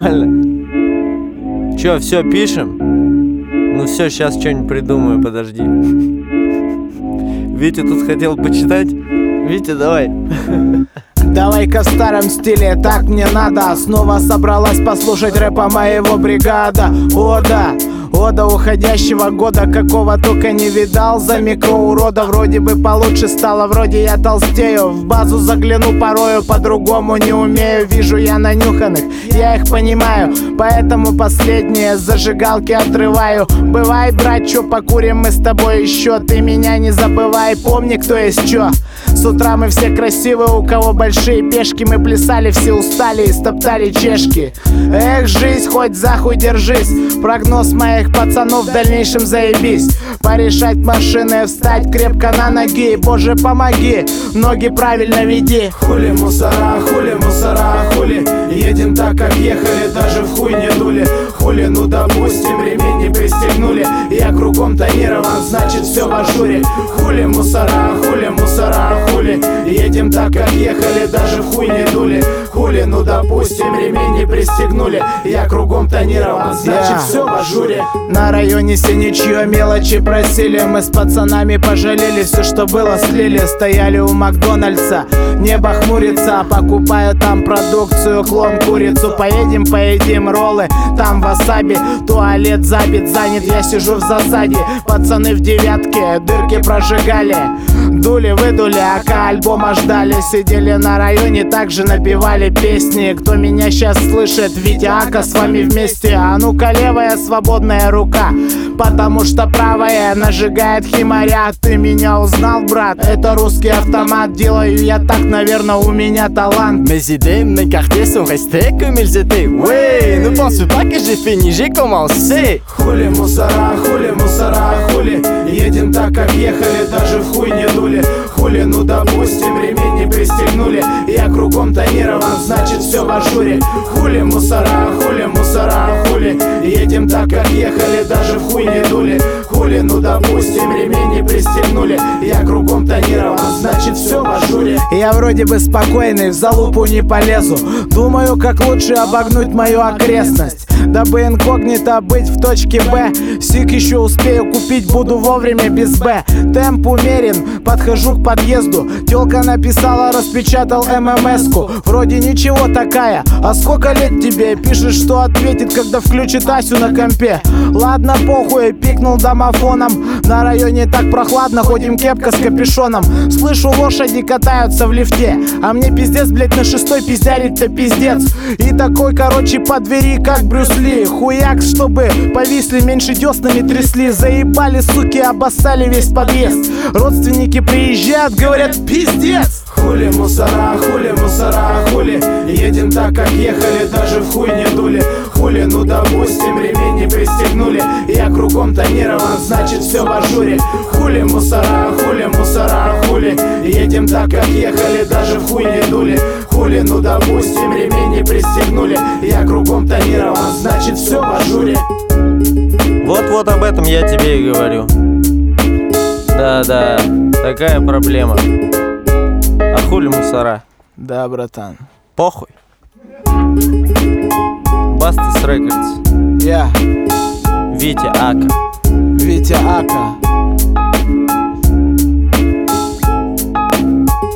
Нормально. Чё, все, пишем? Ну все, сейчас что-нибудь придумаю, подожди. Витя тут хотел почитать. Витя, давай. Давай-ка в старом стиле, так мне надо Снова собралась послушать рэпа моего бригада О да, о до уходящего года Какого только не видал. За микроурода Вроде бы получше стало, вроде я толстею В базу загляну порою, по-другому не умею. Вижу я нанюханных, я их понимаю. Поэтому последние зажигалки отрываю. Бывай, брат, чё, покурим мы с тобой еще. Ты меня не забывай, помни, кто есть чё. С утра мы все красивые, у кого большие пешки. Мы плясали, все устали и стоптали чешки. Эх, жизнь, хоть захуй держись. Прогноз моих пацанов в дальнейшем заебись. Порешать машины, встать крепко на ноги. Боже, помоги, ноги правильно веди. Хули мусора, хули мусора, хули. Едем так, как ехали, даже в хуй не дули. Хули, ну допустим, ремень не пристегнули. Я кругом тонирован, значит все в ажуре. Хули мусора, хули мусора, Едем так, как ехали, даже в хуй не дули. Хули, ну допустим, ремень не пристегнули. Я кругом тонирован, значит Yeah. все в ажуре. На районе синичье мелочи просили. Мы с пацанами пожалели Все, что было, слили. Стояли у Макдональдса Небо хмурится Покупаю там продукцию Клон курицу. Поедем, поедим роллы Там васаби Туалет забит, занят. Я сижу в засаде Пацаны в девятке Дырки прожигали Дули, выдули, ака альбома ждали Сидели на районе, также напевали песни Кто меня сейчас слышит, Витя Ака с вами вместе А ну-ка левая свободная рука Потому что правая нажигает химаря Ты меня узнал, брат? Это русский автомат Делаю я так, наверное, у меня талант Mes idées, mes quartiers sont restés comme ils étaient. Ouais, ne pense pas que j'ai fini, j'ai commencé. Хули мусора, хули мусора, пристегнули Я кругом тонирован, значит все в ажуре. Хули мусора, хули мусора, хули? Едем так, как ехали, даже в хуй не дули. Хули, ну допустим, ремень не пристегнули. Я кругом тонирован, значит все в ажуре. Я вроде бы спокойный, в залупу не полезу. Думаю, как лучше обогнуть мою окрестность. Дабы инкогнито быть в точке Б. Сиг еще успею купить, буду вовремя без Б. Темп умерен, подхожу к подъезду. Телка написала, распечатал ММС-ку. Вроде ничего такая, а сколько лет тебе? Пишет, что ответит, когда включит Асю на компе. Ладно, похуй, пикнул домофоном. На районе так прохладно, ходим кепка с капюшоном. Слышу, лошади катаются в лифте. А мне пиздец, блять, на шестой пиздярить-то пиздец. И такой, короче, по двери, как Брюс Ли. Хуяк, чтобы повисли, меньше деснами трясли. Заебали, суки, обоссали весь подъезд. Родственники приезжают, говорят, пиздец! Хули мусора, хули мусора, хули. Едем так, как ехали, даже в хуй не дули. Хули, ну допустим, ремень не пристегнули. Я кругом тонирован, значит все в ажуре. Хули мусора, хули мусора, хули. Едем так, как ехали, даже в хуй не дули. Хули, ну допустим, ремень не пристегнули. Я кругом тонирован, значит все в ажуре. Вот-вот об этом я тебе и говорю. Да-да, такая проблема. А хули мусора? Да, братан Похуй. Бастас Рекордс. Я, Витя Ака. Витя Ака